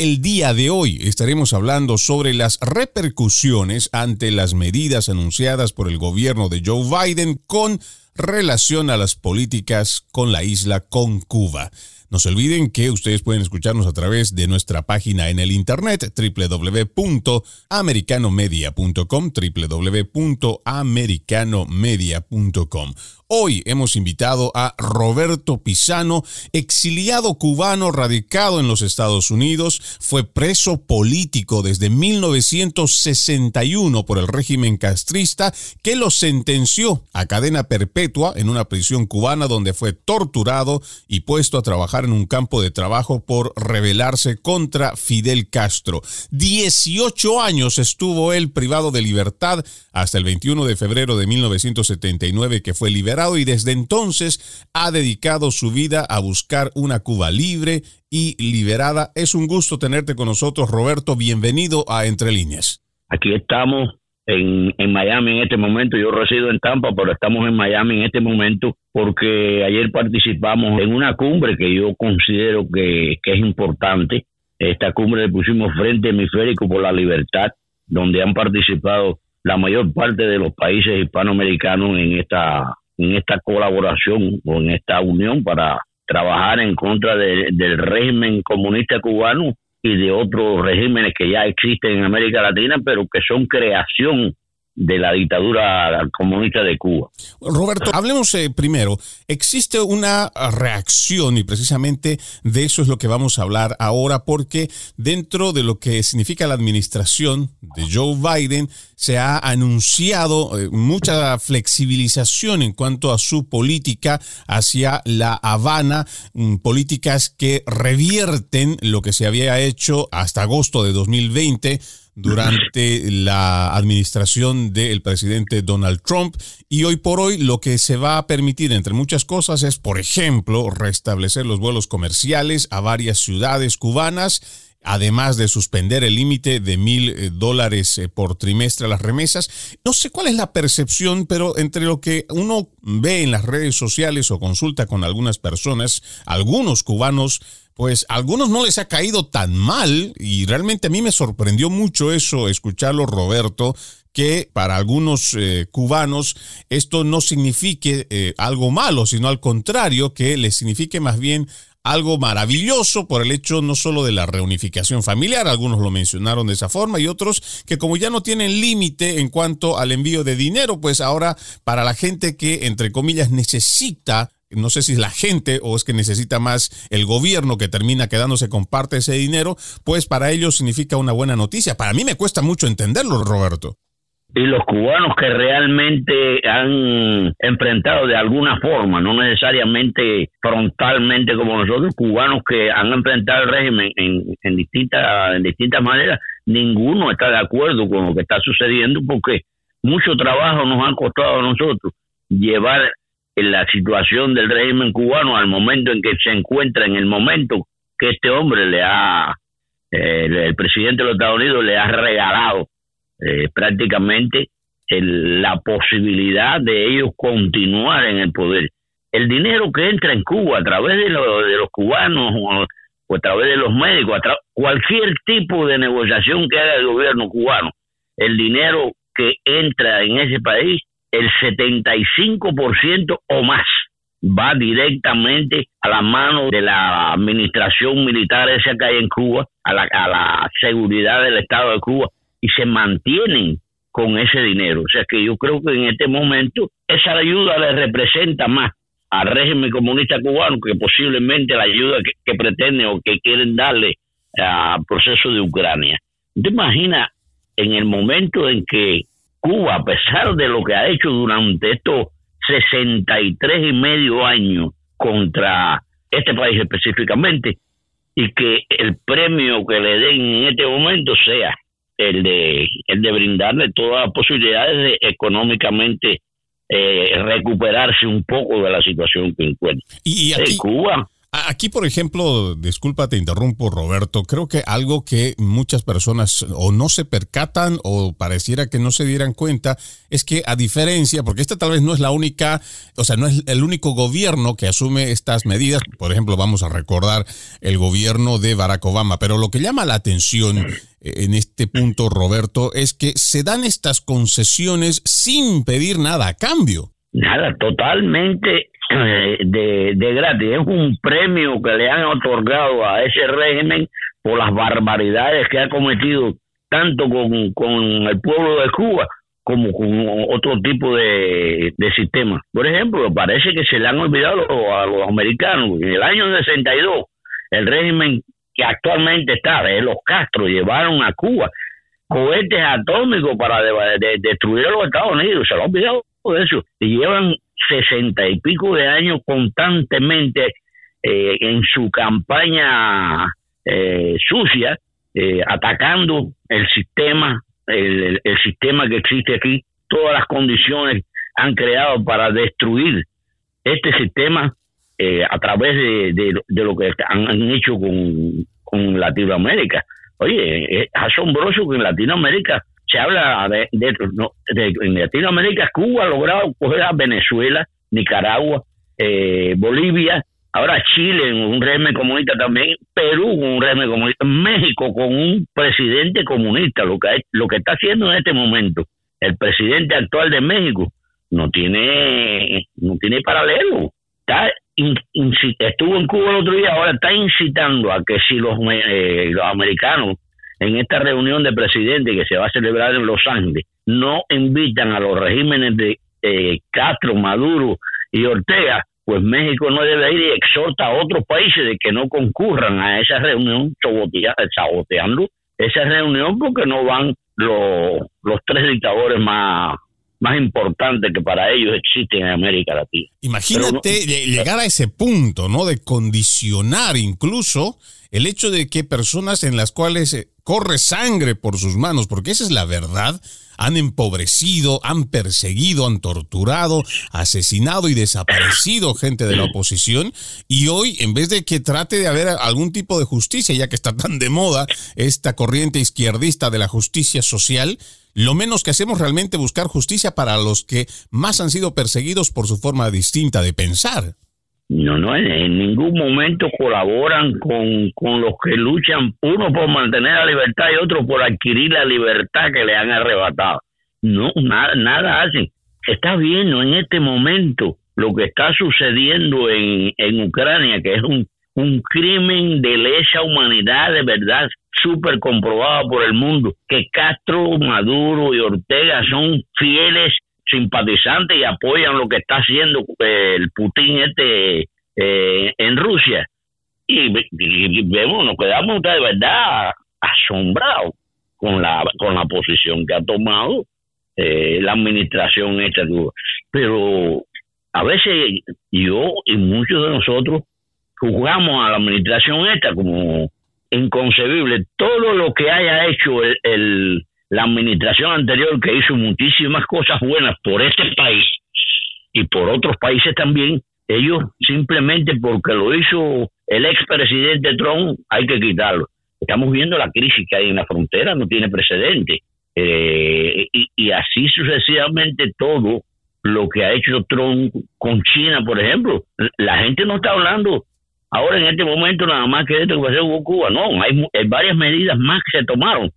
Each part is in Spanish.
El día de hoy estaremos hablando sobre las repercusiones ante las medidas anunciadas por el gobierno de Joe Biden con relación a las políticas con la isla, con Cuba. No se olviden que ustedes pueden escucharnos a través de nuestra página en el internet www.americanomedia.com www.americanomedia.com. Hoy hemos invitado a Roberto Pisano, exiliado cubano radicado en los Estados Unidos, fue preso político desde 1961 por el régimen castrista que lo sentenció a cadena perpetua en una prisión cubana donde fue torturado y puesto a trabajar en un campo de trabajo por rebelarse contra Fidel Castro. 18 años estuvo él privado de libertad hasta el 21 de febrero de 1979 que fue liberado y desde entonces ha dedicado su vida a buscar una Cuba libre y liberada. Es un gusto tenerte con nosotros, Roberto. Bienvenido a Entre Líneas. Aquí estamos en, Miami en este momento. Yo resido en Tampa, pero estamos en Miami en este momento porque ayer participamos en una cumbre que yo considero que, que es importante. Esta cumbre le pusimos Frente Hemisférico por la Libertad, donde han participado la mayor parte de los países hispanoamericanos en esta en esta colaboración o en esta unión para trabajar en contra del régimen comunista cubano y de otros regímenes que ya existen en América Latina, pero que son creación de la dictadura comunista de Cuba. Roberto, hablemos eh, primero. Existe una reacción y precisamente de eso es lo que vamos a hablar ahora porque dentro de lo que significa la administración de Joe Biden se ha anunciado eh, mucha flexibilización en cuanto a su política hacia La Habana, mm, políticas que revierten lo que se había hecho hasta agosto de 2020 durante la administración del presidente Donald Trump. Y hoy por hoy lo que se va a permitir entre muchas cosas es, por ejemplo, restablecer los vuelos comerciales a varias ciudades cubanas además de suspender el límite de mil eh, dólares eh, por trimestre a las remesas. No sé cuál es la percepción, pero entre lo que uno ve en las redes sociales o consulta con algunas personas, algunos cubanos pues a algunos no les ha caído tan mal y realmente a mí me sorprendió mucho eso, escucharlo Roberto, que para algunos eh, cubanos esto no signifique algo malo, sino al contrario, que les signifique más bien algo maravilloso por el hecho no solo de la reunificación familiar, algunos lo mencionaron de esa forma y otros que como ya no tienen límite en cuanto al envío de dinero, pues ahora para la gente que entre comillas necesita no sé si es la gente o es que necesita más el gobierno que termina quedándose con parte de ese dinero, pues para ellos significa una buena noticia. Para mí me cuesta mucho entenderlo, Roberto. Y los cubanos que realmente han enfrentado de alguna forma, no necesariamente frontalmente como nosotros, cubanos que han enfrentado el régimen en, en, distintas, en distintas maneras, ninguno está de acuerdo con lo que está sucediendo porque mucho trabajo nos ha costado a nosotros llevar la situación del régimen cubano al momento en que se encuentra, en el momento que este hombre le ha, eh, el presidente de los Estados Unidos le ha regalado eh, prácticamente la posibilidad de ellos continuar en el poder. El dinero que entra en Cuba a través de, de los cubanos o, a través de los médicos, cualquier tipo de negociación que haga el gobierno cubano, el dinero que entra en ese país el 75% o más va directamente a la mano de la administración militar esa que hay en Cuba, a la, a la seguridad del Estado de Cuba, y se mantienen con ese dinero. O sea que yo creo que en este momento esa ayuda le representa más al régimen comunista cubano que posiblemente la ayuda que, que pretende o que quieren darle al proceso de Ucrania. ¿Te imaginas en el momento en que Cuba, a pesar de lo que ha hecho durante estos 63 y medio años contra este país específicamente, y que el premio que le den en este momento sea el de, el de brindarle todas las posibilidades de económicamente eh, recuperarse un poco de la situación que encuentra. Y aquí, Cuba. Aquí, por ejemplo, disculpa, te interrumpo, Roberto. Creo que algo que muchas personas o no se percatan o pareciera que no se dieran cuenta es que, a diferencia, porque esta tal vez no es la única, o sea, no es el único gobierno que asume estas medidas. Por ejemplo, vamos a recordar el gobierno de Barack Obama, pero lo que llama la atención en este punto, Roberto, es que se dan estas concesiones sin pedir nada a cambio. Nada, totalmente eh, de, de gratis. Es un premio que le han otorgado a ese régimen por las barbaridades que ha cometido tanto con, con el pueblo de Cuba como con otro tipo de, de sistema. Por ejemplo, parece que se le han olvidado a los americanos. En el año 62, el régimen que actualmente está, de los Castro, llevaron a Cuba cohetes atómicos para destruir a los Estados Unidos. Se lo han olvidado de eso. Y llevan sesenta y pico de años constantemente eh, en su campaña eh, sucia, eh, atacando el sistema, el, sistema que existe aquí, todas las condiciones han creado para destruir este sistema a través de, lo que han, hecho con, con Latinoamérica. Oye, es asombroso que en Latinoamérica se habla de, en Latinoamérica, Cuba ha logrado coger a Venezuela, Nicaragua, eh, Bolivia, ahora Chile en un régimen comunista también, Perú con un régimen comunista, México con un presidente comunista, lo que, lo que está haciendo en este momento el presidente actual de México no tiene no tiene paralelo. Está estuvo en Cuba el otro día, ahora está incitando a que si los, eh, los americanos en esta reunión de presidentes que se va a celebrar en Los Ángeles no invitan a los regímenes de eh, Castro, Maduro y Ortega, pues México no debe ir y exhorta a otros países de que no concurran a esa reunión saboteando esa reunión porque no van los, los tres dictadores más más importantes que para ellos existen en América Latina. Imagínate llegar a ese punto, ¿no? De condicionar incluso el hecho de que personas en las cuales eh, corre sangre por sus manos, porque esa es la verdad, han empobrecido, han perseguido, han torturado, asesinado y desaparecido gente de la oposición. Y hoy, en vez de que trate de haber algún tipo de justicia, ya que está tan de moda esta corriente izquierdista de la justicia social, lo menos que hacemos realmente buscar justicia para los que más han sido perseguidos por su forma distinta de pensar. No, no, en, ningún momento colaboran con, con los que luchan, uno por mantener la libertad y otro por adquirir la libertad que le han arrebatado. No, nada, nada hacen. Está viendo en este momento lo que está sucediendo en, en Ucrania, que es un, un crimen de lesa humanidad de verdad súper comprobado por el mundo, que Castro, Maduro y Ortega son fieles simpatizantes y apoyan lo que está haciendo eh, el Putin este eh, en Rusia. Y, vemos, nos quedamos de verdad asombrados con la, con la posición que ha tomado eh, la administración esta. Pero a veces yo y muchos de nosotros juzgamos a la administración esta como inconcebible. Todo lo que haya hecho el la administración anterior que hizo muchísimas cosas buenas por este país y por otros países también, ellos simplemente porque lo hizo el expresidente Trump hay que quitarlo. Estamos viendo la crisis que hay en la frontera, no tiene precedente. Eh, y, así sucesivamente todo lo que ha hecho Trump con China, por ejemplo. La gente no está hablando ahora en este momento nada más que esto que a ser Cuba. No, hay, hay varias medidas más que se tomaron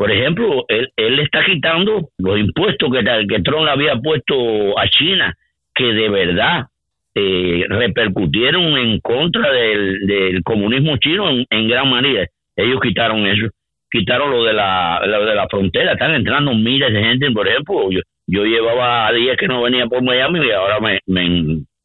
por ejemplo, él, él está quitando los impuestos que, que Trump había puesto a China, que de verdad eh, repercutieron en contra del, comunismo chino en, gran manera. Ellos quitaron eso, quitaron lo de la, de la frontera, están entrando miles de gente, por ejemplo, yo, yo llevaba días que no venía por Miami y ahora me,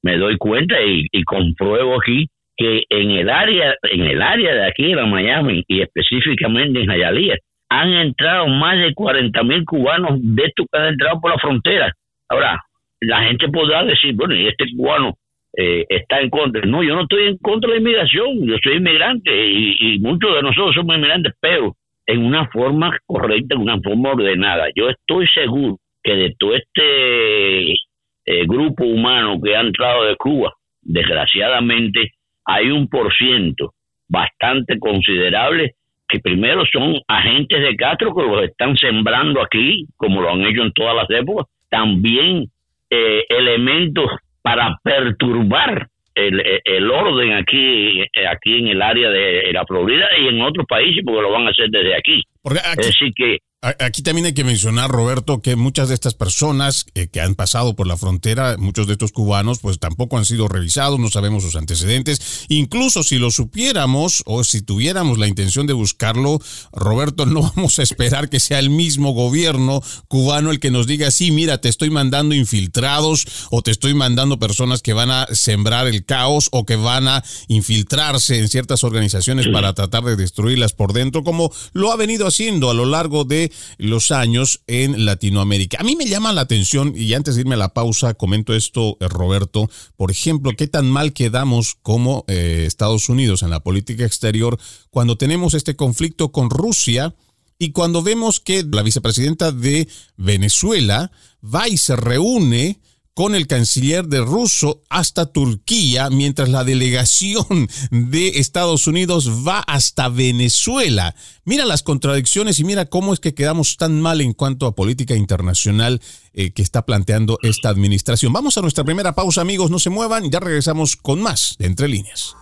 me, doy cuenta y, y, compruebo aquí que en el área en el área de aquí de Miami y específicamente en Hialeah han entrado más de 40 mil cubanos de estos que han entrado por la frontera. Ahora, la gente podrá decir, bueno, y este cubano eh, está en contra. No, yo no estoy en contra de la inmigración, yo soy inmigrante y, muchos de nosotros somos inmigrantes, pero en una forma correcta, en una forma ordenada. Yo estoy seguro que de todo este eh, grupo humano que ha entrado de Cuba, desgraciadamente hay un por ciento bastante considerable que primero son agentes de Castro que los están sembrando aquí, como lo han hecho en todas las épocas, también eh, elementos para perturbar el, el, orden aquí, aquí en el área de la Florida y en otros países, porque lo van a hacer desde aquí. es decir, que Aquí también hay que mencionar, Roberto, que muchas de estas personas eh, que han pasado por la frontera, muchos de estos cubanos, pues tampoco han sido revisados, no sabemos sus antecedentes. Incluso si lo supiéramos o si tuviéramos la intención de buscarlo, Roberto, no vamos a esperar que sea el mismo gobierno cubano el que nos diga, sí, mira, te estoy mandando infiltrados o te estoy mandando personas que van a sembrar el caos o que van a infiltrarse en ciertas organizaciones para tratar de destruirlas por dentro, como lo ha venido haciendo a lo largo de los años en Latinoamérica. A mí me llama la atención, y antes de irme a la pausa, comento esto, eh, Roberto, por ejemplo, qué tan mal quedamos como eh, Estados Unidos en la política exterior cuando tenemos este conflicto con Rusia. Y cuando vemos que la vicepresidenta de Venezuela va y se reúne con el canciller de ruso hasta Turquía, mientras la delegación de Estados Unidos va hasta Venezuela. Mira las contradicciones y mira cómo es que quedamos tan mal en cuanto a política internacional eh, que está planteando esta administración. Vamos a nuestra primera pausa, amigos, no se muevan, ya regresamos con más de Entre Líneas.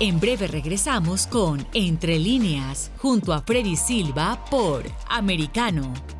En breve regresamos con Entre Líneas, junto a Freddy Silva por Americano.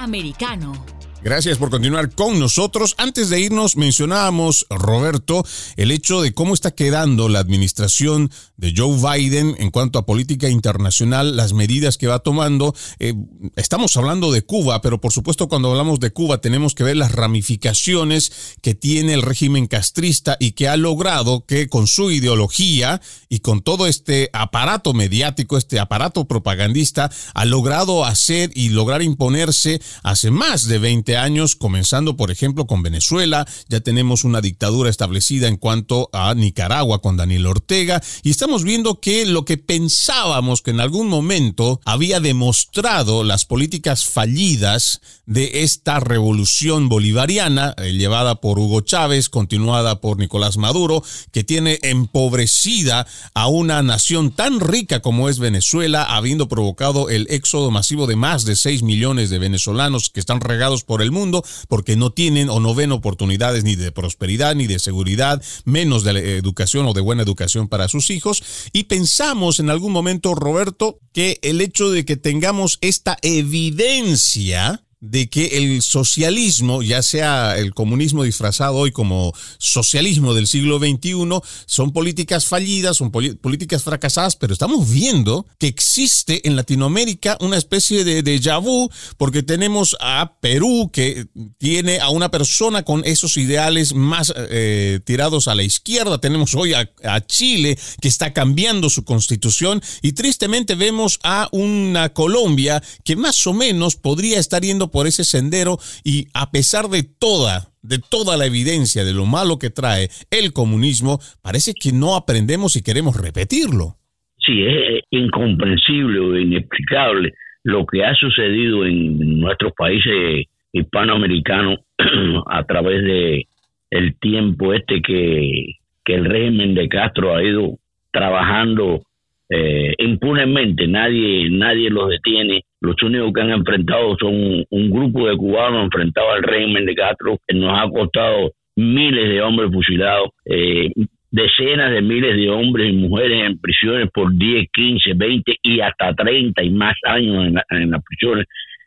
Americano. Gracias por continuar con nosotros. Antes de irnos, mencionábamos, Roberto, el hecho de cómo está quedando la administración de Joe Biden en cuanto a política internacional, las medidas que va tomando. Eh, estamos hablando de Cuba, pero por supuesto cuando hablamos de Cuba tenemos que ver las ramificaciones que tiene el régimen castrista y que ha logrado que con su ideología y con todo este aparato mediático, este aparato propagandista, ha logrado hacer y lograr imponerse hace más de 20 años, comenzando por ejemplo con Venezuela, ya tenemos una dictadura establecida en cuanto a Nicaragua con Daniel Ortega, y estamos viendo que lo que pensábamos que en algún momento había demostrado las políticas fallidas de esta revolución bolivariana, eh, llevada por Hugo Chávez, continuada por Nicolás Maduro, que tiene empobrecida a una nación tan rica como es Venezuela, habiendo provocado el éxodo masivo de más de 6 millones de venezolanos que están regados por el mundo porque no tienen o no ven oportunidades ni de prosperidad ni de seguridad, menos de educación o de buena educación para sus hijos. Y pensamos en algún momento, Roberto, que el hecho de que tengamos esta evidencia de que el socialismo, ya sea el comunismo disfrazado hoy como socialismo del siglo XXI, son políticas fallidas, son políticas fracasadas, pero estamos viendo que existe en Latinoamérica una especie de déjà vu, porque tenemos a Perú que tiene a una persona con esos ideales más eh, tirados a la izquierda, tenemos hoy a, a Chile que está cambiando su constitución y tristemente vemos a una Colombia que más o menos podría estar yendo por ese sendero y a pesar de toda, de toda la evidencia de lo malo que trae el comunismo, parece que no aprendemos y queremos repetirlo. Sí, es incomprensible o inexplicable lo que ha sucedido en nuestros países hispanoamericanos a través de el tiempo este que, que el régimen de Castro ha ido trabajando eh, impunemente, nadie, nadie los detiene. Los únicos que han enfrentado son un, grupo de cubanos enfrentados al régimen de Castro, que nos ha costado miles de hombres fusilados, eh, decenas de miles de hombres y mujeres en prisiones por 10, 15, 20 y hasta 30 y más años en, en las prisiones.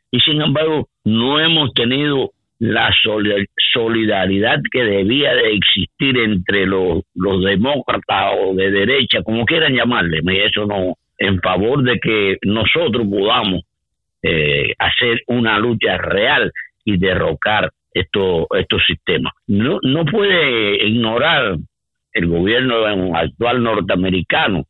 Y sin embargo, no hemos tenido la solidaridad que debía de existir entre los, los demócratas o de derecha, como quieran llamarle, eso no, en favor de que nosotros podamos eh, hacer una lucha real y derrocar estos estos sistemas. No, no puede ignorar el gobierno actual norteamericano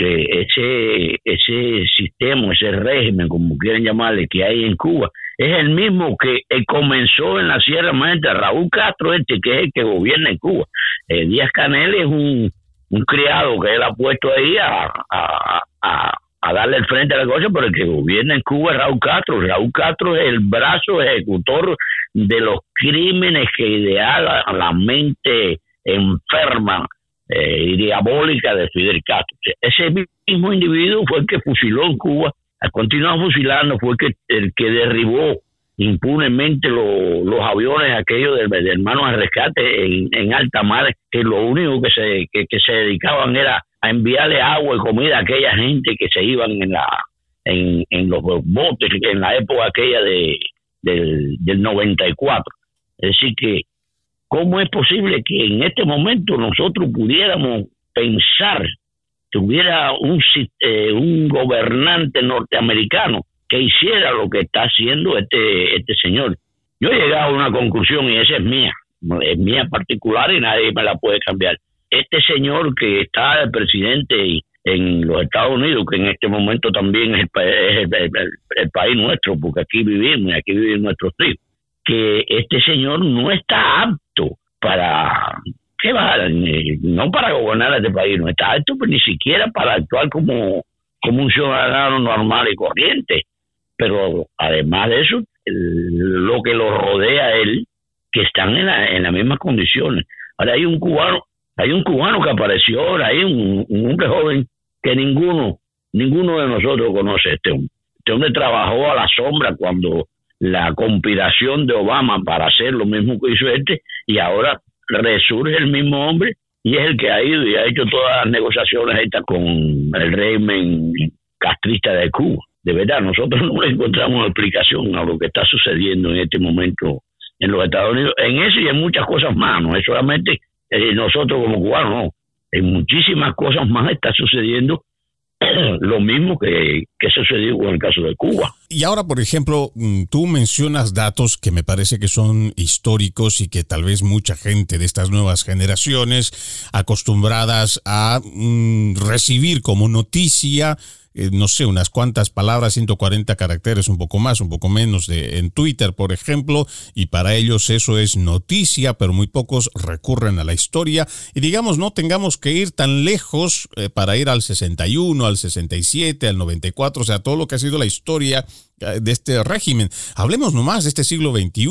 que ese, ese sistema, ese régimen, como quieran llamarle, que hay en Cuba, es el mismo que comenzó en la Sierra Maestra, Raúl Castro, este que es el que gobierna en Cuba. Eh, Díaz Canel es un, un criado que él ha puesto ahí a, a, darle el frente a la cosa, pero el que gobierna en Cuba es Raúl Castro. Raúl Castro es el brazo ejecutor de los crímenes que idea la, mente enferma eh, y diabólica de Fidel Castro. Ese mismo individuo fue el que fusiló en Cuba ha continuado fusilando, fue que, el que derribó impunemente los aviones aquellos de hermanos al rescate en, alta mar, que lo único que se, que, se dedicaban era a enviarle agua y comida a aquella gente que se iban en la en, en los botes en la época aquella de, del, del 94. Es decir, que ¿cómo es posible que en este momento nosotros pudiéramos pensar tuviera un, eh, un gobernante norteamericano que hiciera lo que está haciendo este, este señor. Yo he llegado a una conclusión y esa es mía, es mía particular y nadie me la puede cambiar. Este señor que está de presidente en los Estados Unidos, que en este momento también es el, el, país nuestro, porque aquí vivimos y aquí viven nuestros hijos, que este señor no está apto para ¿qué va? No para gobernar este país, no está pues, ni siquiera para actuar como, como un ciudadano normal y corriente. Pero además de eso, lo que lo rodea a él, que están en, la, en las mismas condiciones. Ahora hay un cubano, hay un cubano que apareció ahora, hay un, hombre joven que ninguno, ninguno de nosotros conoce este hombre. Este hombre trabajó a la sombra cuando la conspiración de Obama para hacer lo mismo que hizo este y ahora resurge el mismo hombre y es el que ha ido y ha hecho todas las negociaciones estas con el régimen castrista de Cuba. de verdad, nosotros no encontramos explicación a lo que está sucediendo en este momento en los Estados Unidos, en eso y en muchas cosas más, no es solamente nosotros como cubanos, no, en muchísimas cosas más está sucediendo lo mismo que, que sucedió con el caso de Cuba. Y ahora, por ejemplo, mm, tú mencionas datos que me parece que son históricos y que tal vez mucha gente de estas nuevas generaciones acostumbradas a mm, recibir como noticia eh, no sé, unas cuantas palabras, 140 caracteres, un poco más, un poco menos de, en Twitter, por ejemplo, y para ellos eso es noticia, pero muy pocos recurren a la historia. Y digamos, no tengamos que ir tan lejos eh, para ir al 61, al 67, al 94, o sea, todo lo que ha sido la historia de este régimen. Hablemos nomás de este siglo XXI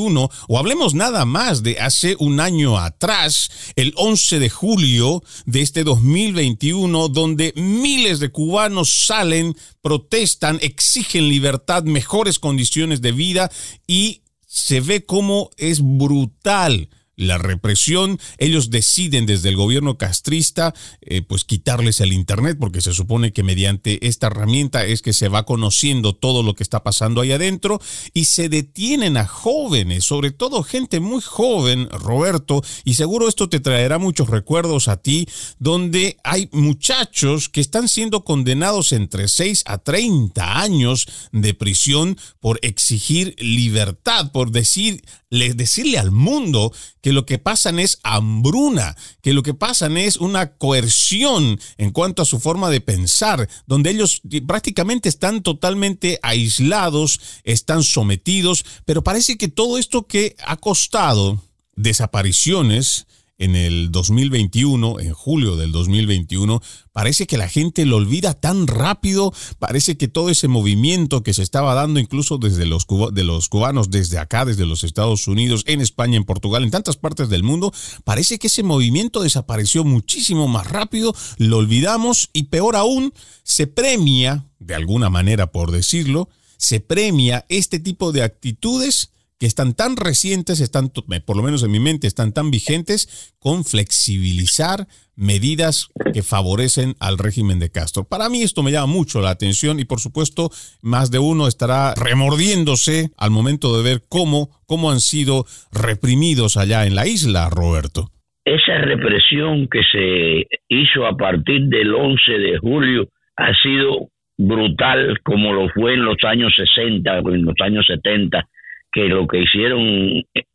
o hablemos nada más de hace un año atrás, el 11 de julio de este 2021, donde miles de cubanos salen, protestan, exigen libertad, mejores condiciones de vida y se ve cómo es brutal la represión. Ellos deciden desde el gobierno castrista eh, pues quitarles el internet porque se supone que mediante esta herramienta es que se va conociendo todo lo que está pasando ahí adentro y se detienen a jóvenes, sobre todo gente muy joven, Roberto, y seguro esto te traerá muchos recuerdos a ti, donde hay muchachos que están siendo condenados entre 6 a 30 años de prisión por exigir libertad, por decir, decirle al mundo que que lo que pasan es hambruna, que lo que pasan es una coerción en cuanto a su forma de pensar, donde ellos prácticamente están totalmente aislados, están sometidos, pero parece que todo esto que ha costado desapariciones, en el 2021, en julio del 2021, parece que la gente lo olvida tan rápido, parece que todo ese movimiento que se estaba dando incluso desde los, de los cubanos, desde acá, desde los Estados Unidos, en España, en Portugal, en tantas partes del mundo, parece que ese movimiento desapareció muchísimo más rápido, lo olvidamos y peor aún, se premia, de alguna manera por decirlo, se premia este tipo de actitudes que están tan recientes, están, por lo menos en mi mente, están tan vigentes con flexibilizar medidas que favorecen al régimen de Castro. Para mí esto me llama mucho la atención y por supuesto más de uno estará remordiéndose al momento de ver cómo, cómo han sido reprimidos allá en la isla, Roberto. Esa represión que se hizo a partir del 11 de julio ha sido brutal como lo fue en los años 60 o en los años 70 que lo que hicieron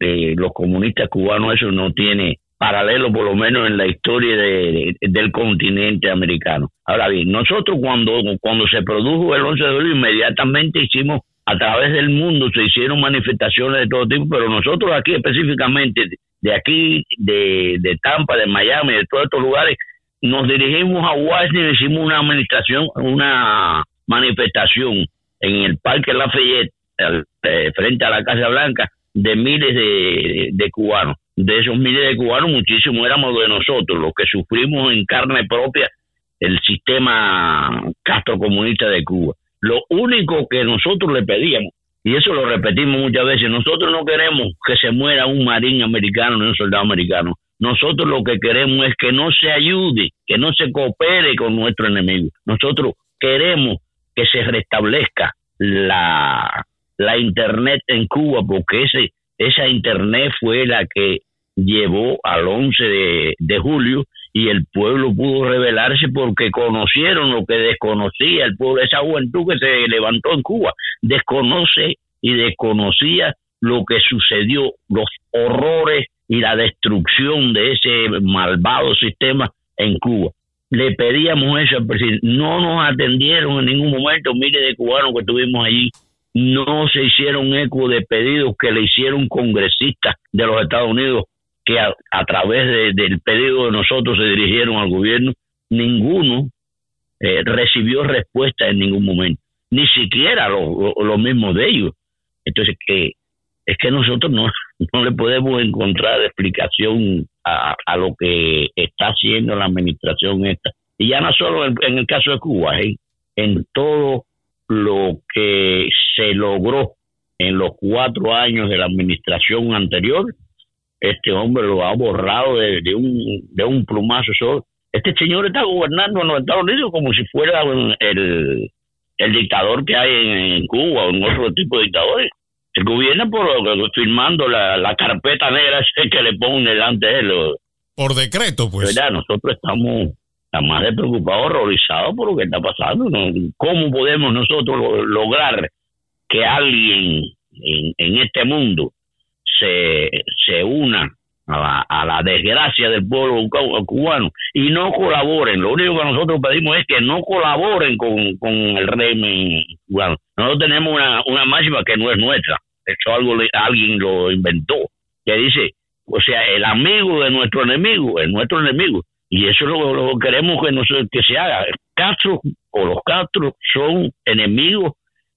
eh, los comunistas cubanos, eso no tiene paralelo, por lo menos en la historia de, del continente americano. Ahora bien, nosotros cuando, cuando se produjo el 11 de julio, inmediatamente hicimos, a través del mundo, se hicieron manifestaciones de todo tipo, pero nosotros aquí específicamente, de aquí, de, de Tampa, de Miami, de todos estos lugares, nos dirigimos a Washington hicimos una administración, una manifestación en el Parque Lafayette eh, frente a la Casa Blanca de miles de, cubanos. De esos miles de cubanos, muchísimos éramos de nosotros, los que sufrimos en carne propia el sistema castrocomunista de Cuba. Lo único que nosotros le pedíamos, y eso lo repetimos muchas veces, nosotros no queremos que se muera un marín americano ni un soldado americano. Nosotros lo que queremos es que no se ayude, que no se coopere con nuestro enemigo. Nosotros queremos que se restablezca la, la Internet en Cuba, porque ese, esa Internet fue la que llevó al 11 de, julio y el pueblo pudo rebelarse porque conocieron lo que desconocía el pueblo, esa juventud que se levantó en Cuba, desconoce y desconocía lo que sucedió, los horrores y la destrucción de ese malvado sistema en Cuba. Le pedíamos eso al presidente, no nos atendieron en ningún momento, miles de cubanos que estuvimos allí no se hicieron eco de pedidos que le hicieron congresistas de los Estados Unidos que a, través del pedido de nosotros se dirigieron al gobierno, ninguno eh, recibió respuesta en ningún momento, ni siquiera los lo, mismos de ellos. Entonces, que es que nosotros no, no le podemos encontrar explicación a, a, lo que está haciendo la administración esta. Y ya no solo en, en el caso de Cuba, ¿eh? en todo lo que se logró en los cuatro años de la administración anterior, este hombre lo ha borrado de, un, de un plumazo. Este señor está gobernando en los Estados Unidos como si fuera el, el dictador que hay en, Cuba o en otro tipo de dictadores. El gobierno por firmando la, la carpeta negra que le ponen delante de él. Por decreto, pues. Nosotros estamos más de preocupados, horrorizados por lo que está pasando. ¿Cómo podemos nosotros lograr que alguien en, este mundo se, se una a la, desgracia del pueblo cubano y no colaboren. Lo único que nosotros pedimos es que no colaboren con, el régimen cubano. Nosotros tenemos una, una máxima que no es nuestra. Esto algo alguien lo inventó. Que dice, o sea, el amigo de nuestro enemigo es nuestro enemigo. Y eso lo, lo queremos que, que se haga. Castro o los Castro son enemigos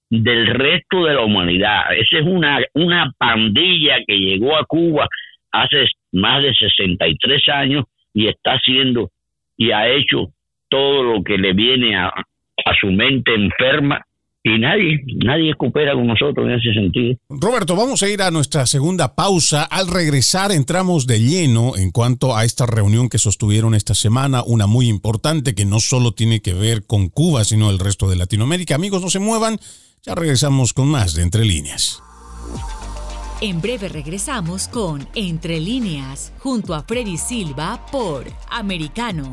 del resto de la humanidad. Esa es una, una pandilla que llegó a Cuba hace más de 63 años y está haciendo y ha hecho todo lo que le viene a, a su mente enferma y nadie, nadie coopera con nosotros en ese sentido. Roberto, vamos a ir a nuestra segunda pausa. Al regresar entramos de lleno en cuanto a esta reunión que sostuvieron esta semana, una muy importante que no solo tiene que ver con Cuba, sino el resto de Latinoamérica. Amigos, no se muevan, ya regresamos con más de Entre Líneas. En breve regresamos con Entre líneas, junto a Freddy Silva por Americano.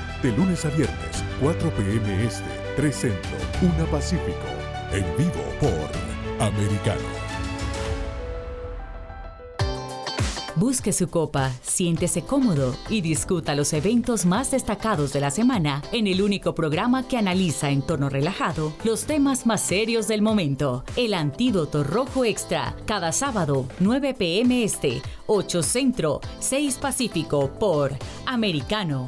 de lunes a viernes, 4 p.m. Este, 3 Centro, 1 Pacífico. En vivo por Americano. Busque su copa, siéntese cómodo y discuta los eventos más destacados de la semana en el único programa que analiza en tono relajado los temas más serios del momento. El Antídoto Rojo Extra, cada sábado, 9 pm este, 8 Centro, 6 Pacífico por Americano.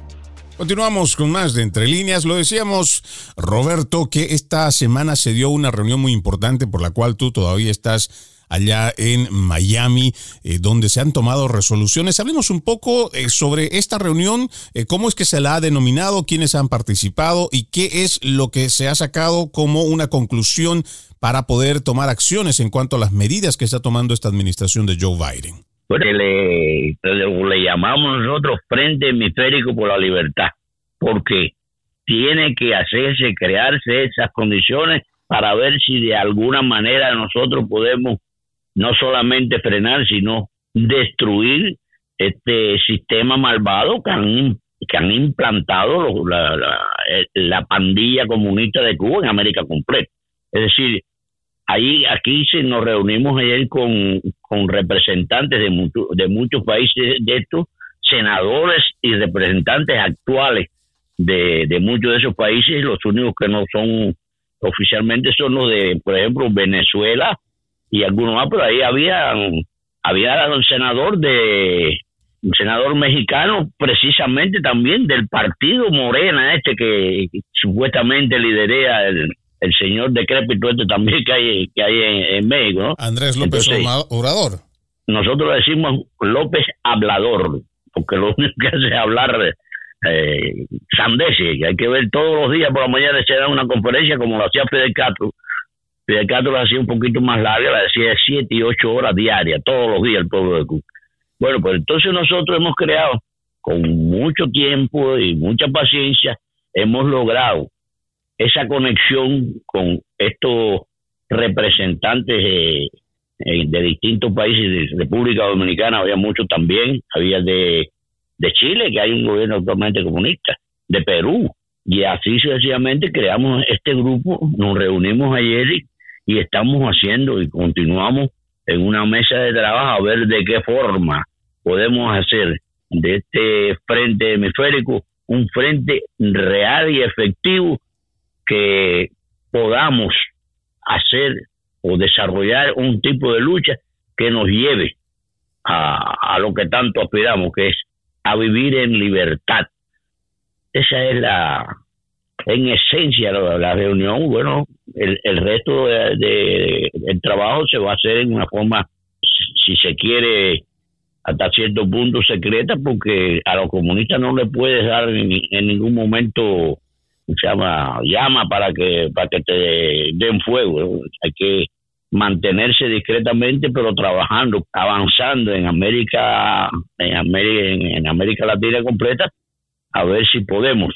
Continuamos con más de Entre Líneas. Lo decíamos, Roberto, que esta semana se dio una reunión muy importante por la cual tú todavía estás allá en Miami, eh, donde se han tomado resoluciones. Hablemos un poco eh, sobre esta reunión, eh, cómo es que se la ha denominado, quiénes han participado y qué es lo que se ha sacado como una conclusión para poder tomar acciones en cuanto a las medidas que está tomando esta administración de Joe Biden le, le, llamamos nosotros Frente Hemisférico por la Libertad, porque tiene que hacerse, crearse esas condiciones para ver si de alguna manera nosotros podemos no solamente frenar, sino destruir este sistema malvado que han que han implantado la, la, pandilla comunista de Cuba en América completa. Es decir, ahí aquí se nos reunimos ayer con, con representantes de, de muchos países de estos, senadores y representantes actuales de, de muchos de esos países, los únicos que no son oficialmente son los de, por ejemplo, Venezuela y algunos más, pero ahí había, había un senador de un senador mexicano precisamente también del partido Morena este que, supuestamente liderea el, el señor decrépito este también que hay, que hay en, México, ¿no? Andrés López Obrador. Nosotros decimos López Hablador, porque lo único que hace es hablar eh, que hay que ver todos los días por la mañana se da una conferencia como lo hacía Fidel Castro. Fidel Castro la hacía un poquito más larga, la hacía siete y ocho horas diarias, todos los días el pueblo de Cuba. Bueno, pues entonces nosotros hemos creado, con mucho tiempo y mucha paciencia, hemos logrado esa conexión con estos representantes eh, de distintos países, de República Dominicana había muchos también, había de, de Chile, que hay un gobierno actualmente comunista, de Perú, y así sucesivamente creamos este grupo, nos reunimos ayer y estamos haciendo y continuamos en una mesa de trabajo a ver de qué forma podemos hacer de este frente hemisférico un frente real y efectivo que podamos hacer o desarrollar un tipo de lucha que nos lleve a, lo que tanto aspiramos, que es a vivir en libertad. Esa es la, en esencia, la, reunión. Bueno, el, el resto de, del trabajo se va a hacer en una forma, si se quiere, hasta cierto punto secreta, porque a los comunistas no le puedes dar en, ningún momento llama llama para que para que te den fuego hay que mantenerse discretamente pero trabajando avanzando en América en América en, América Latina completa a ver si podemos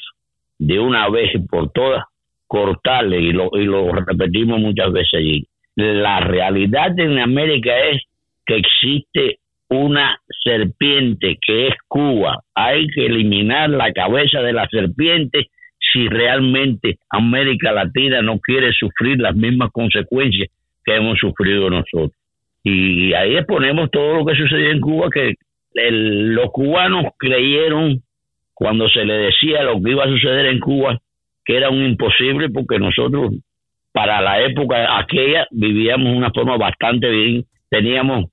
de una vez por todas cortarle y lo y lo repetimos muchas veces allí la realidad en América es que existe una serpiente que es Cuba. Hay que eliminar la cabeza de la serpiente si realmente América Latina no quiere sufrir las mismas consecuencias que hemos sufrido nosotros. Y ahí exponemos todo lo que sucedió en Cuba, que los cubanos creyeron cuando se le decía lo que iba a suceder en Cuba, que era un imposible, porque nosotros, para la época aquella, vivíamos una forma bastante bien, teníamos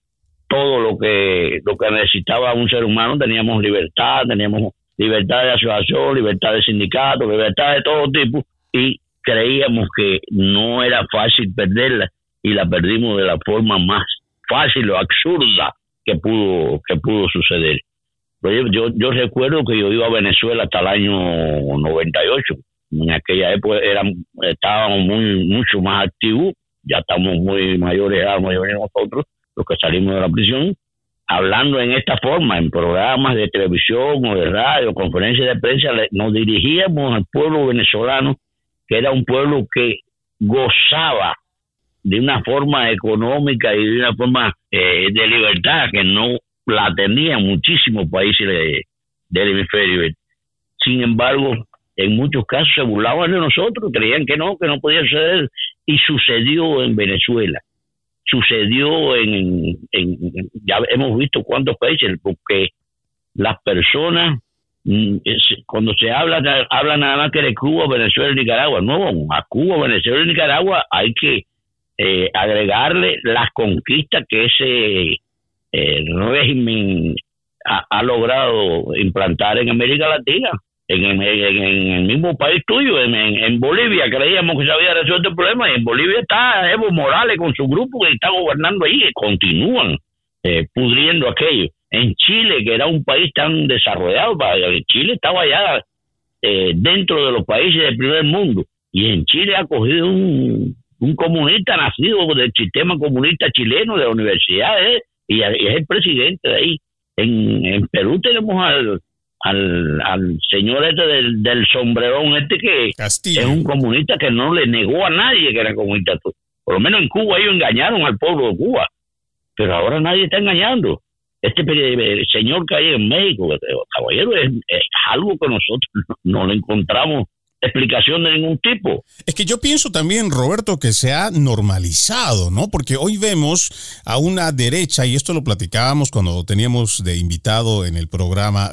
todo lo que lo que necesitaba un ser humano teníamos libertad teníamos libertad de asociación libertad de sindicato libertad de todo tipo y creíamos que no era fácil perderla y la perdimos de la forma más fácil o absurda que pudo que pudo suceder. Yo, yo recuerdo que yo iba a Venezuela hasta el año 98 en aquella época eran, estábamos muy mucho más activos ya estamos muy mayores mayores nosotros los que salimos de la prisión, hablando en esta forma, en programas de televisión o de radio, conferencias de prensa, nos dirigíamos al pueblo venezolano, que era un pueblo que gozaba de una forma económica y de una forma eh, de libertad que no la tenían muchísimos países del hemisferio. Sin embargo, en muchos casos se burlaban de nosotros, creían que no, que no podía suceder, y sucedió en Venezuela sucedió en, ya hemos visto cuántos países, porque las personas, mm, cuando se habla, habla nada más que de Cuba, Venezuela y Nicaragua. No, a Cuba, Venezuela y Nicaragua hay que eh, agregarle las conquistas que ese eh, régimen ha, logrado implantar en América Latina en, el mismo país tuyo, en, Bolivia, creíamos que se había resuelto el problema y en Bolivia está Evo Morales con su grupo que está gobernando ahí y continúan eh, pudriendo aquello. En Chile, que era un país tan desarrollado, Chile estaba ya eh, dentro de los países del primer mundo y en Chile ha cogido un, comunista nacido del sistema comunista chileno de la universidad y, es el presidente de ahí. En, en Perú tenemos al al, al señor este del, del sombrerón este que es un comunista que no le negó a nadie que era comunista. Por lo menos en Cuba ellos engañaron al pueblo de Cuba, pero ahora nadie está engañando. este señor que hay en México, caballero, es, algo que nosotros no, lo encontramos explicación de ningún tipo. Es que yo pienso también, Roberto, que se ha normalizado, ¿no? Porque hoy vemos a una derecha, y esto lo platicábamos cuando teníamos de invitado en el programa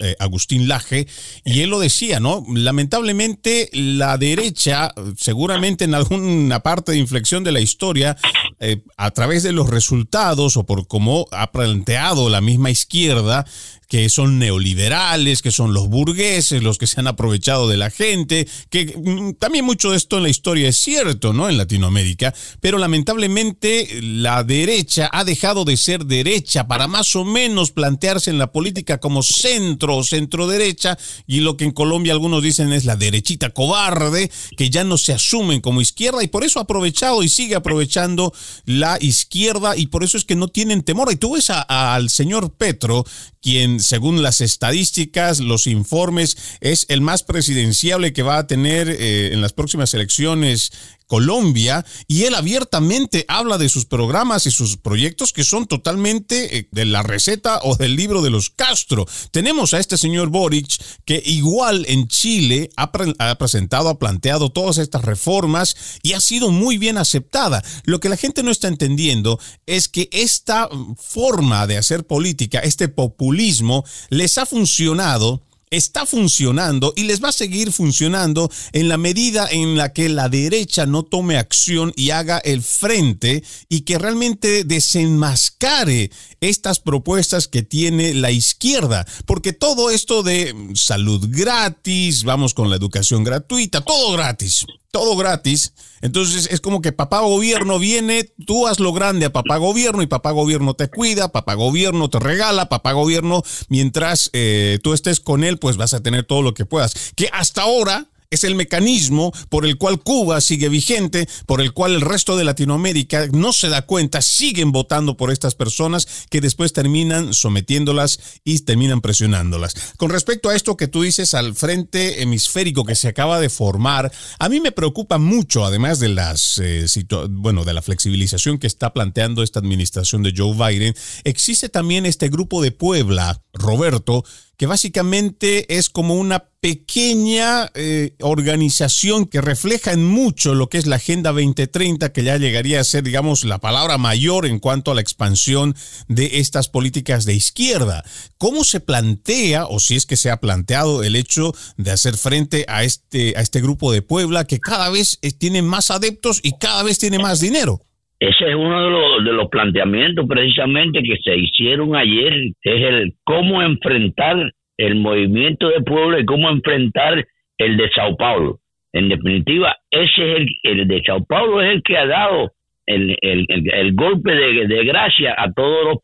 eh, Agustín Laje, y él lo decía, ¿no? Lamentablemente la derecha, seguramente en alguna parte de inflexión de la historia, eh, a través de los resultados o por cómo ha planteado la misma izquierda, que son neoliberales, que son los burgueses, los que se han aprovechado de la gente, que mm, también mucho de esto en la historia es cierto, ¿no? En Latinoamérica, pero lamentablemente la derecha ha dejado de ser derecha para más o menos plantearse en la política como centro o centro derecha, y lo que en Colombia algunos dicen es la derechita cobarde, que ya no se asumen como izquierda, y por eso ha aprovechado y sigue aprovechando la izquierda, y por eso es que no tienen temor. Y tú ves al señor Petro, quien según las estadísticas, los informes, es el más presidenciable que va a tener eh, en las próximas elecciones Colombia y él abiertamente habla de sus programas y sus proyectos que son totalmente eh, de la receta o del libro de los Castro. Tenemos a este señor Boric que igual en Chile ha, ha, presentado, ha planteado todas estas reformas y ha sido muy bien aceptada. Lo que la gente no está entendiendo es que esta forma de hacer política, este populismo, les ha funcionado está funcionando y les va a seguir funcionando en la medida en la que la derecha no tome acción y haga el frente y que realmente desenmascare estas propuestas que tiene la izquierda. Porque todo esto de salud gratis, vamos con la educación gratuita, todo gratis todo gratis. Entonces es como que papá gobierno viene, tú hazlo grande a papá gobierno y papá gobierno te cuida, papá gobierno te regala, papá gobierno, mientras eh, tú estés con él, pues vas a tener todo lo que puedas. Que hasta ahora es el mecanismo por el cual Cuba sigue vigente, por el cual el resto de Latinoamérica no se da cuenta, siguen votando por estas personas que después terminan sometiéndolas y terminan presionándolas. Con respecto a esto que tú dices al frente hemisférico que se acaba de formar, a mí me preocupa mucho, además de las eh, bueno, de la flexibilización que está planteando esta administración de Joe Biden, existe también este grupo de Puebla, Roberto, que básicamente es como una pequeña eh, organización que refleja en mucho lo que es la Agenda 2030, que ya llegaría a ser, digamos, la palabra mayor en cuanto a la expansión de estas políticas de izquierda. ¿Cómo se plantea, o si es que se ha planteado, el hecho de hacer frente a este, a este grupo de Puebla que cada vez eh, tiene más adeptos y cada vez tiene más dinero? Ese es uno de los, de los planteamientos precisamente que se hicieron ayer, es el cómo enfrentar el movimiento de pueblo y cómo enfrentar el de Sao Paulo. En definitiva, ese es el, el de Sao Paulo es el que ha dado el, el, el, golpe de, de, gracia a todos los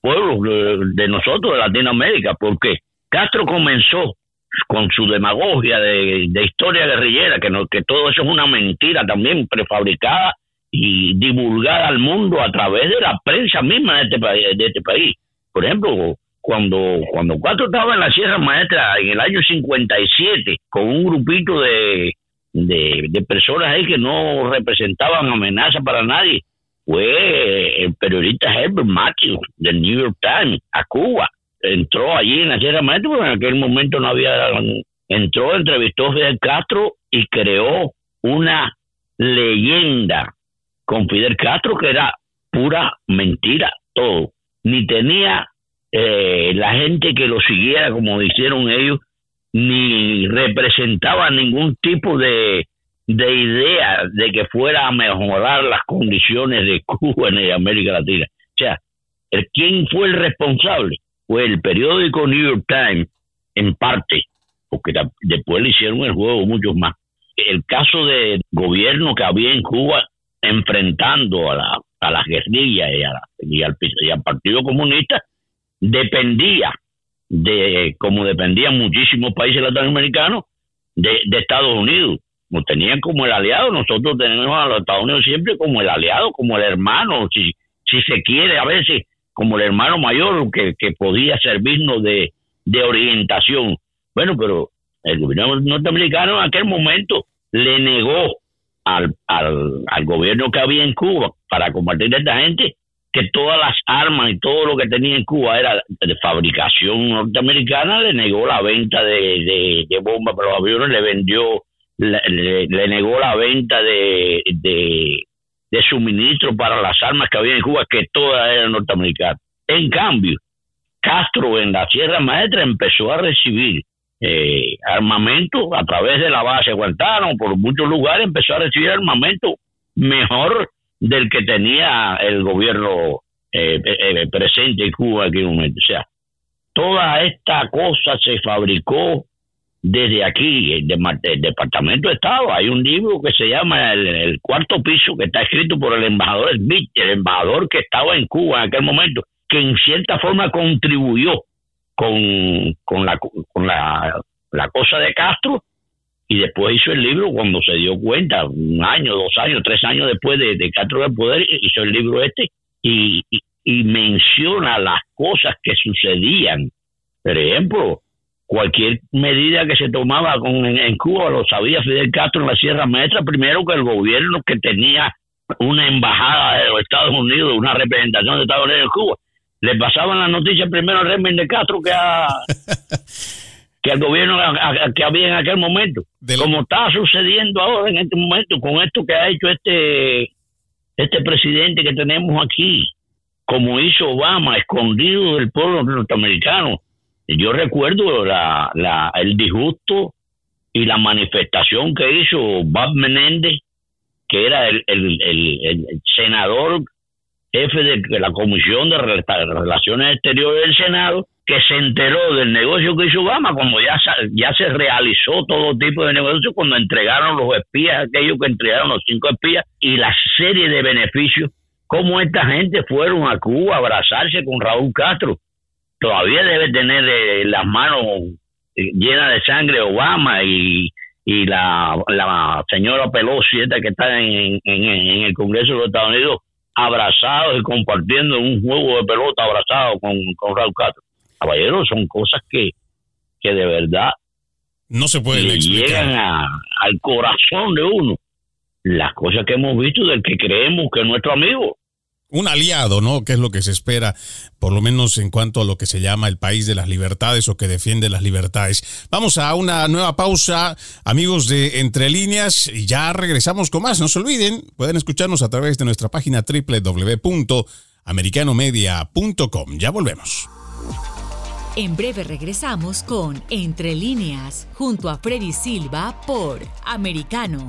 pueblos de, nosotros de Latinoamérica, porque Castro comenzó con su demagogia de, de historia guerrillera, que, no, que todo eso es una mentira también prefabricada y divulgar al mundo a través de la prensa misma de este. De este país. Por ejemplo, cuando, cuando Cuatro estaba en la Sierra Maestra en el año 57, con un grupito de, de, personas ahí que no representaban amenaza para nadie, fue el periodista Herbert Matthews del New York Times a Cuba. Entró allí en la Sierra Maestra, porque en aquel momento no había. Entró, entrevistó a Fidel Castro y creó una leyenda con Fidel Castro, que era pura mentira todo. Ni tenía eh, la gente que lo siguiera, como dijeron ellos, ni representaba ningún tipo de, de idea de que fuera a mejorar las condiciones de Cuba en América Latina. O sea, ¿quién fue el responsable? Fue el periódico New York Times, en parte, porque después le hicieron el juego muchos más. El caso de gobierno que había en Cuba enfrentando a la, a las guerrillas y, al, y al Partido Comunista dependía de, como dependían muchísimos países latinoamericanos, de, Estados Unidos. Nos tenían como el aliado, nosotros tenemos a los Estados Unidos siempre como el aliado, como el hermano, si, si se quiere, a veces como el hermano mayor que, que podía servirnos de, de orientación. Bueno, pero el gobierno norteamericano en aquel momento le negó al, al, al gobierno que había en Cuba para combatir a esta gente que todas las armas y todo lo que tenía en Cuba era de fabricación norteamericana, le negó la venta de, de, bombas para los aviones, le vendió, le, negó la venta de, de, de suministro para las armas que había en Cuba, que todas eran norteamericanas. En cambio, Castro en la Sierra Maestra empezó a recibir eh, armamento a través de la base Guantánamo, por muchos lugares empezó a recibir armamento mejor del que tenía el gobierno eh, eh, presente en Cuba en aquel momento. O sea, toda esta cosa se fabricó desde aquí, el, Departamento de Estado. Hay un libro que se llama el, Cuarto Piso, que está escrito por el embajador Smith, el embajador que estaba en Cuba en aquel momento, que en cierta forma contribuyó con, con, la, con la, la cosa de Castro y después hizo el libro cuando se dio cuenta, un año, dos años, tres años después de, de Castro del Poder, hizo el libro este y, y, menciona las cosas que sucedían. Por ejemplo, cualquier medida que se tomaba con, en, Cuba lo sabía Fidel Castro en la Sierra Maestra, primero que el gobierno que tenía una embajada de los Estados Unidos, una representación de Estados Unidos en Cuba, le pasaban las noticias primero al régimen de Castro que a que al gobierno que había en aquel momento. Como está sucediendo ahora en este momento con esto que ha hecho este, este presidente que tenemos aquí, como hizo Obama, escondido del pueblo norteamericano. Yo recuerdo la, la, el disgusto y la manifestación que hizo Bob Menéndez, que era el, el, el, senador jefe de la Comisión de Relaciones Exteriores del Senado, que se enteró del negocio que hizo Obama, como ya, ya se realizó todo tipo de negocio cuando entregaron los espías, aquellos que entregaron los cinco espías, y la serie de beneficios, como esta gente fueron a Cuba a abrazarse con Raúl Castro. Todavía debe tener eh, las manos eh, llenas de sangre Obama y, y la, la señora Pelosi, esta que está en, en, en el Congreso de los Estados Unidos, abrazados y compartiendo un juego de pelota abrazado con, con Raúl Castro caballeros, son cosas que, que de verdad no se pueden llegan al corazón de uno. Las cosas que hemos visto del que creemos que es nuestro amigo. Un aliado, ¿no? Que es lo que se espera, por lo menos en cuanto a lo que se llama el país de las libertades o que defiende las libertades. Vamos a una nueva pausa, amigos de Entre Líneas, y ya regresamos con más. No se olviden, pueden escucharnos a través de nuestra página www.americanomedia.com. Ya volvemos. En breve regresamos con Entre líneas, junto a Freddy Silva por Americano.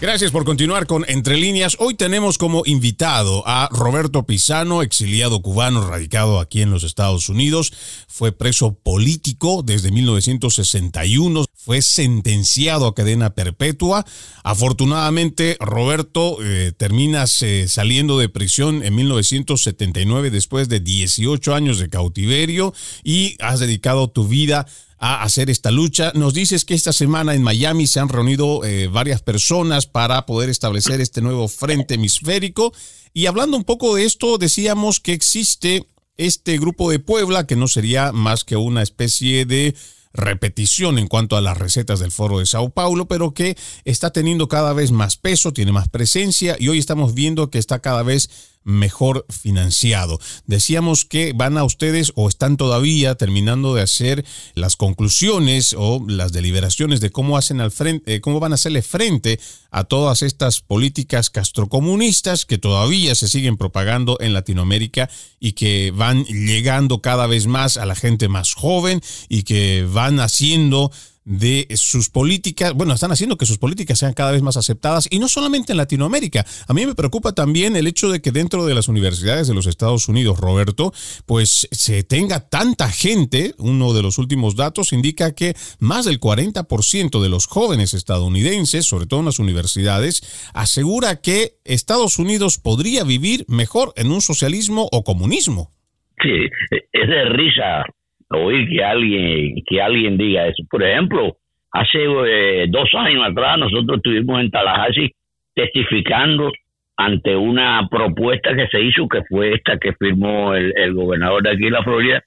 Gracias por continuar con Entre líneas. Hoy tenemos como invitado a Roberto Pisano, exiliado cubano radicado aquí en los Estados Unidos. Fue preso político desde 1961. Fue sentenciado a cadena perpetua. Afortunadamente, Roberto eh, termina eh, saliendo de prisión en 1979 después de 18 años de cautiverio y has dedicado tu vida a hacer esta lucha. Nos dices que esta semana en Miami se han reunido eh, varias personas para poder establecer este nuevo frente hemisférico. Y hablando un poco de esto, decíamos que existe este grupo de Puebla, que no sería más que una especie de repetición en cuanto a las recetas del foro de Sao Paulo, pero que está teniendo cada vez más peso, tiene más presencia y hoy estamos viendo que está cada vez mejor financiado. Decíamos que van a ustedes o están todavía terminando de hacer las conclusiones o las deliberaciones de cómo hacen al frente, eh, cómo van a hacerle frente a todas estas políticas castrocomunistas que todavía se siguen propagando en Latinoamérica y que van llegando cada vez más a la gente más joven y que van haciendo de sus políticas, bueno, están haciendo que sus políticas sean cada vez más aceptadas y no solamente en Latinoamérica. A mí me preocupa también el hecho de que dentro de las universidades de los Estados Unidos, Roberto, pues se tenga tanta gente, uno de los últimos datos indica que más del 40% de los jóvenes estadounidenses, sobre todo en las universidades, asegura que Estados Unidos podría vivir mejor en un socialismo o comunismo. Sí, es de risa oír que alguien, que alguien diga eso. Por ejemplo, hace eh, dos años atrás nosotros estuvimos en Tallahassee testificando ante una propuesta que se hizo, que fue esta que firmó el, gobernador de aquí de la Florida,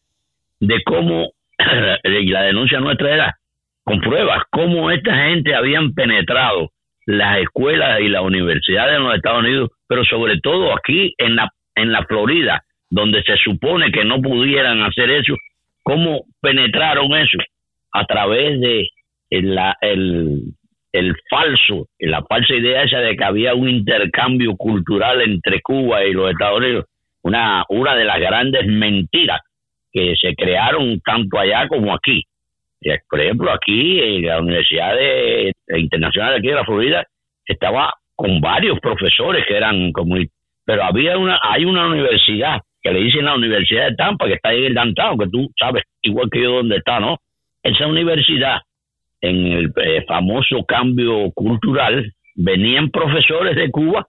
de cómo, y la denuncia nuestra era con pruebas, cómo esta gente habían penetrado las escuelas y las universidades en los Estados Unidos, pero sobre todo aquí en la, en la Florida, donde se supone que no pudieran hacer eso, cómo penetraron eso a través de la, el, el falso, la falsa idea esa de que había un intercambio cultural entre Cuba y los Estados Unidos, una, una de las grandes mentiras que se crearon tanto allá como aquí. Por ejemplo, aquí en la Universidad Internacional aquí de la Florida estaba con varios profesores que eran comunistas, pero había una, hay una universidad que le dicen la Universidad de Tampa, que está ahí en el downtown, que tú sabes igual que yo dónde está, ¿no? Esa universidad, en el eh, famoso cambio cultural, venían profesores de Cuba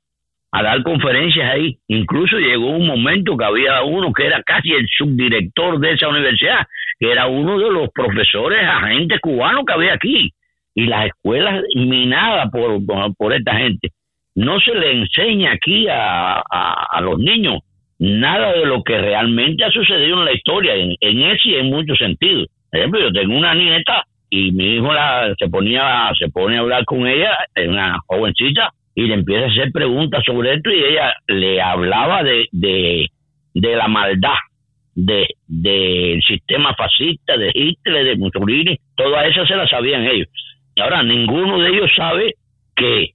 a dar conferencias ahí. Incluso llegó un momento que había uno que era casi el subdirector de esa universidad, que era uno de los profesores agentes cubanos que había aquí. Y las escuelas minadas por, por esta gente. No se le enseña aquí a, a los niños nada de lo que realmente ha sucedido en la historia, en, ese y en muchos sentidos. Por ejemplo, yo tengo una nieta y mi hijo la, se ponía se pone a hablar con ella, una jovencita, y le empieza a hacer preguntas sobre esto y ella le hablaba de, de, de la maldad de del sistema fascista, de Hitler, de Mussolini, todas esas se las sabían ellos. Y ahora ninguno de ellos sabe que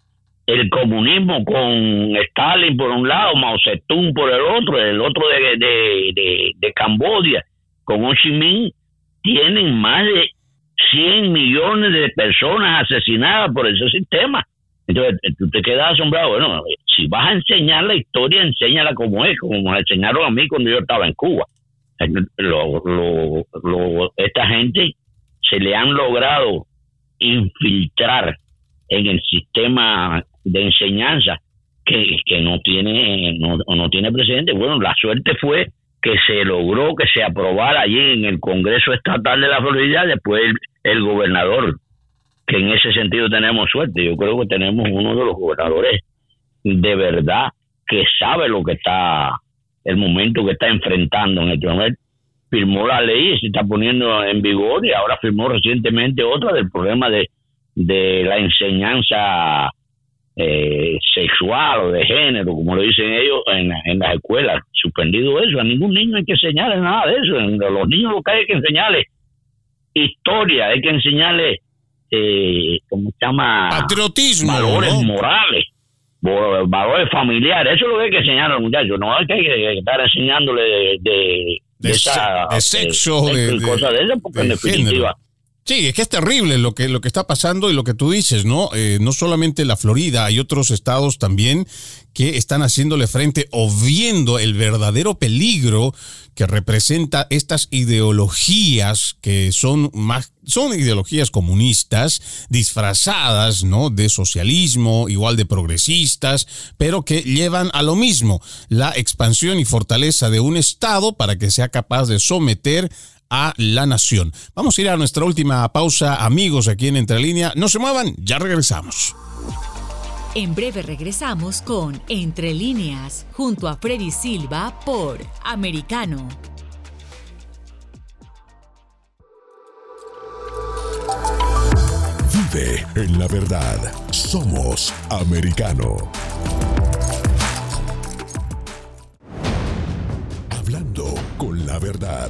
el comunismo con Stalin por un lado, Mao Zedong por el otro, el otro de, de, de, Cambodia, con Ho Chi Minh, tienen más de 100 millones de personas asesinadas por ese sistema. Entonces, tú te quedas asombrado. Bueno, si vas a enseñar la historia, enséñala como es, como me enseñaron a mí cuando yo estaba en Cuba. Lo, lo, lo, esta gente se le han logrado infiltrar en el sistema de enseñanza que, que no tiene no, no tiene precedente. Bueno, la suerte fue que se logró que se aprobara allí en el Congreso Estatal de la Florida, después el, gobernador, que en ese sentido tenemos suerte. Yo creo que tenemos uno de los gobernadores de verdad que sabe lo que está, el momento que está enfrentando en este momento. firmó la ley se está poniendo en vigor y ahora firmó recientemente otra del problema de, de la enseñanza eh, sexual o de género, como lo dicen ellos en, en las escuelas. Suspendido eso, a ningún niño hay que enseñarle nada de eso. A los niños lo que hay que enseñarles historia, hay que enseñarles, eh, ¿cómo se llama? Patriotismo. Valores morales valores familiares, eso es lo que hay que enseñar a los muchachos, no hay que estar enseñándole de, de, de, sexo, de, cosas de esas, porque en definitiva Sí, es que es terrible lo que, lo que está pasando y lo que tú dices, ¿no? Eh, no solamente la Florida, hay otros estados también que están haciéndole frente o viendo el verdadero peligro que representa estas ideologías que son más son ideologías comunistas disfrazadas, ¿no? de socialismo, igual de progresistas, pero que llevan a lo mismo, la expansión y fortaleza de un estado para que sea capaz de someter a la nación. Vamos a ir a nuestra última pausa, amigos, aquí en Entre Línea. No se muevan, ya regresamos. En breve regresamos con Entre líneas, junto a Freddy Silva por Americano. Vive en la verdad. Somos americano. Hablando con la verdad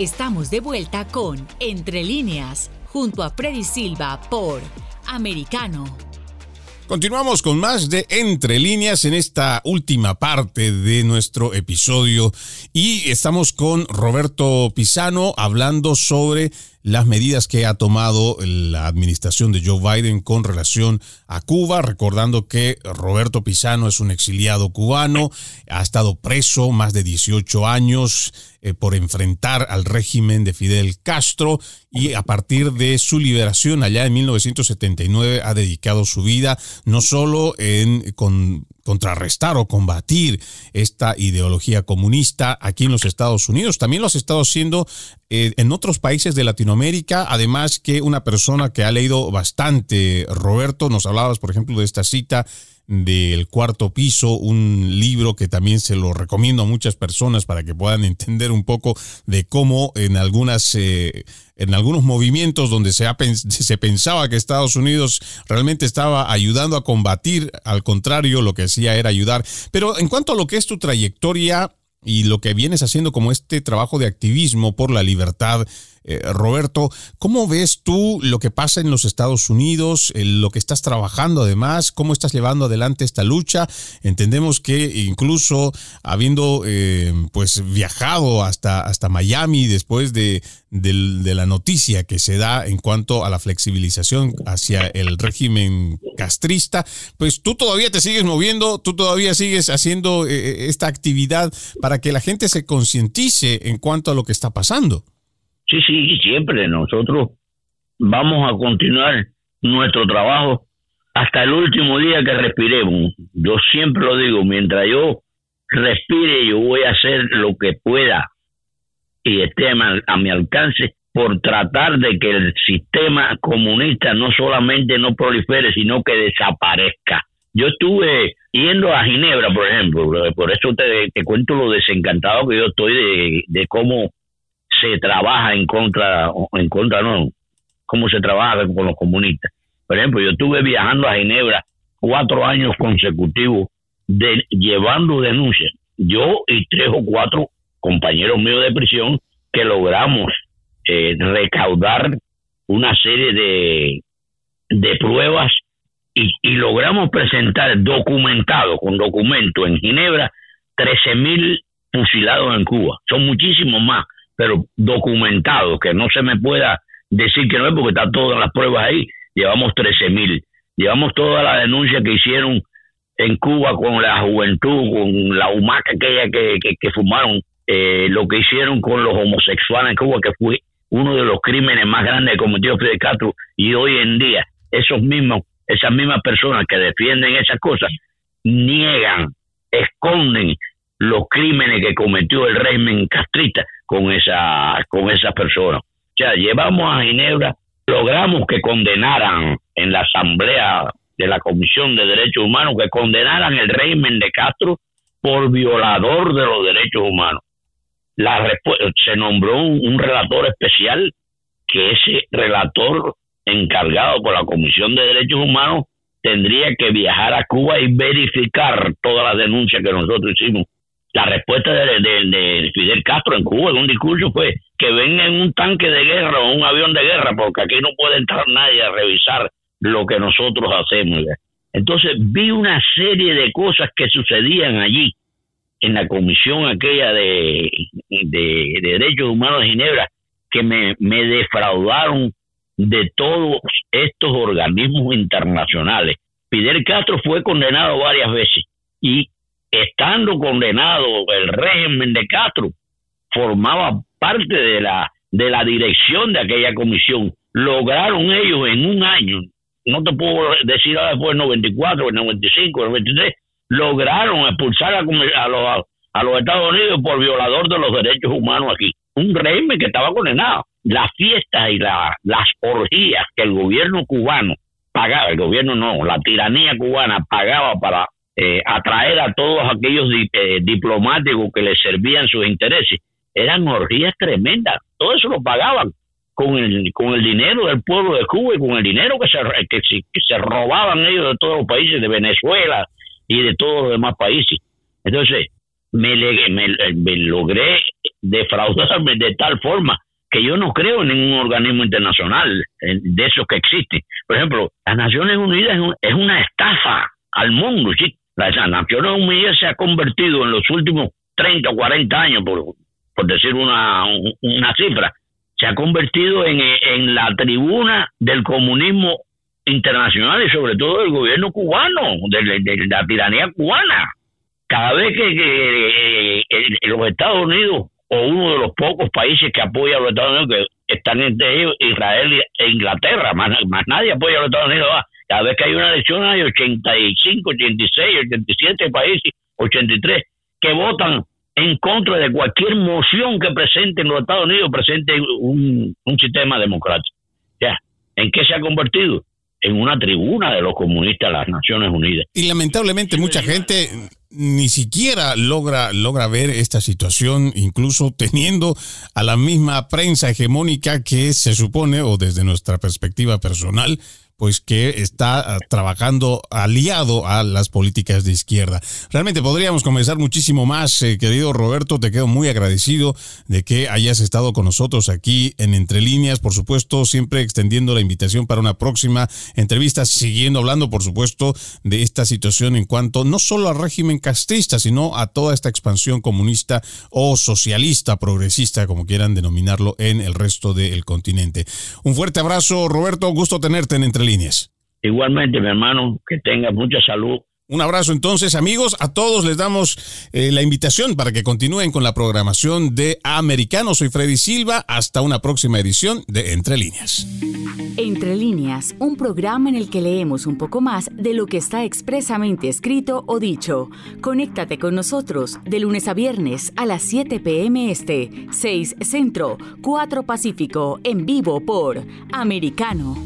Estamos de vuelta con Entre líneas, junto a Freddy Silva por Americano. Continuamos con más de Entre líneas en esta última parte de nuestro episodio y estamos con Roberto Pisano hablando sobre las medidas que ha tomado la administración de Joe Biden con relación a Cuba, recordando que Roberto Pisano es un exiliado cubano, ha estado preso más de 18 años eh, por enfrentar al régimen de Fidel Castro y a partir de su liberación allá en 1979 ha dedicado su vida no solo en con contrarrestar o combatir esta ideología comunista aquí en los Estados Unidos. También lo has estado haciendo eh, en otros países de Latinoamérica, además que una persona que ha leído bastante, Roberto, nos hablabas, por ejemplo, de esta cita del cuarto piso, un libro que también se lo recomiendo a muchas personas para que puedan entender un poco de cómo en algunas eh, en algunos movimientos donde se, se pensaba que Estados Unidos realmente estaba ayudando a combatir, al contrario, lo que hacía era ayudar. Pero en cuanto a lo que es tu trayectoria y lo que vienes haciendo como este trabajo de activismo por la libertad, Eh, Roberto, ¿cómo ves tú lo que pasa en los Estados Unidos, lo que estás trabajando además, cómo estás llevando adelante esta lucha? Entendemos que incluso habiendo eh, pues viajado hasta, hasta Miami después de, de, la noticia que se da en cuanto a la flexibilización hacia el régimen castrista, pues tú todavía te sigues moviendo, tú todavía sigues haciendo eh, esta actividad para que la gente se concientice en cuanto a lo que está pasando. Sí, sí, siempre nosotros vamos a continuar nuestro trabajo hasta el último día que respiremos. Yo siempre lo digo, mientras yo respire, yo voy a hacer lo que pueda y esté a mi alcance por tratar de que el sistema comunista no solamente no prolifere, sino que desaparezca. Yo estuve yendo a Ginebra, por ejemplo, por eso te, cuento lo desencantado que yo estoy de, de cómo se trabaja en contra, en contra no, cómo se trabaja con los comunistas. Por ejemplo, yo estuve viajando a Ginebra cuatro años consecutivos llevando denuncias. Yo y tres o cuatro compañeros míos de prisión que logramos eh, recaudar una serie de, de pruebas y, y, logramos presentar documentado, con documento en Ginebra, 13 mil fusilados en Cuba. Son muchísimos más, pero documentados, que no se me pueda decir que no es porque están todas las pruebas ahí. Llevamos 13 mil. Llevamos toda la denuncia que hicieron en Cuba con la juventud, con la humaca aquella que, que, que fumaron eh, lo que hicieron con los homosexuales en Cuba, que fue uno de los crímenes más grandes que cometió Fidel Castro, y hoy en día esos mismos, esas mismas personas que defienden esas cosas, niegan, esconden los crímenes que cometió el régimen castrista con esa, con esas personas. O sea, llevamos a Ginebra, logramos que condenaran en la asamblea de la Comisión de Derechos Humanos, que condenaran el régimen de Castro por violador de los derechos humanos la se nombró un, relator especial que ese relator encargado por la Comisión de Derechos Humanos tendría que viajar a Cuba y verificar todas las denuncias que nosotros hicimos. La respuesta de, Fidel Castro en Cuba en un discurso fue que venga en un tanque de guerra o un avión de guerra, porque aquí no puede entrar nadie a revisar lo que nosotros hacemos. Entonces vi una serie de cosas que sucedían allí en la comisión aquella de, de, Derechos Humanos de Ginebra que me, me defraudaron de todos estos organismos internacionales. Fidel Castro fue condenado varias veces y estando condenado el régimen de Castro formaba parte de la de la dirección de aquella comisión. Lograron ellos en un año, no te puedo decir ahora después del 94, el 95, el 93, lograron expulsar a, los, a los Estados Unidos por violador de los derechos humanos aquí. Un régimen que estaba condenado. Las fiestas y la, las orgías que el gobierno cubano pagaba, el gobierno no, la tiranía cubana pagaba para eh, atraer a todos aquellos eh, diplomáticos que les servían sus intereses, eran orgías tremendas. Todo eso lo pagaban con el, con el dinero del pueblo de Cuba y con el dinero que se, que, que se robaban ellos de todos los países, de Venezuela, y de todos los demás países. Entonces, me, me, logré defraudarme de tal forma que yo no creo en ningún organismo internacional de esos que existen. Por ejemplo, las Naciones Unidas es, una estafa al mundo. ¿Sí? Las Naciones Unidas se ha convertido en los últimos 30 o 40 años, por, decir una, cifra, se ha convertido en, la tribuna del comunismo internacional y sobre todo del gobierno cubano, de, la tiranía cubana. Cada vez que, eh, los Estados Unidos o uno de los pocos países que apoya a los Estados Unidos, que están entre ellos Israel e Inglaterra, más, nadie apoya a los Estados Unidos, cada vez que hay una elección hay 85, 86, 87 países, 83, que votan en contra de cualquier moción que presenten los Estados Unidos, presente un, un sistema democrático. Ya, ¿en qué se ha convertido? en una tribuna de los comunistas de las Naciones Unidas. Y lamentablemente mucha gente ni siquiera logra, logra ver esta situación, incluso teniendo a la misma prensa hegemónica que se supone, o desde nuestra perspectiva personal, pues que está ah, trabajando aliado a las políticas de izquierda. Realmente podríamos conversar muchísimo más, eh, querido Roberto, te quedo muy agradecido de que hayas estado con nosotros aquí en Entre Líneas, por supuesto, siempre extendiendo la invitación para una próxima entrevista, siguiendo hablando, por supuesto, de esta situación en cuanto no solo al régimen castrista, sino a toda esta expansión comunista o socialista, progresista, como quieran denominarlo, en el resto del continente. Un fuerte abrazo, Roberto, gusto tenerte en Entre Líneas. Igualmente, mi hermano, que tenga mucha salud un abrazo entonces amigos, a todos les damos eh, la invitación para que continúen con la programación de Americano. Soy Freddy Silva, hasta una próxima edición de Entre líneas. Entre líneas, un programa en el que leemos un poco más de lo que está expresamente escrito o dicho. Conéctate con nosotros de lunes a viernes a las 7 pm este, 6 Centro, 4 Pacífico, en vivo por Americano.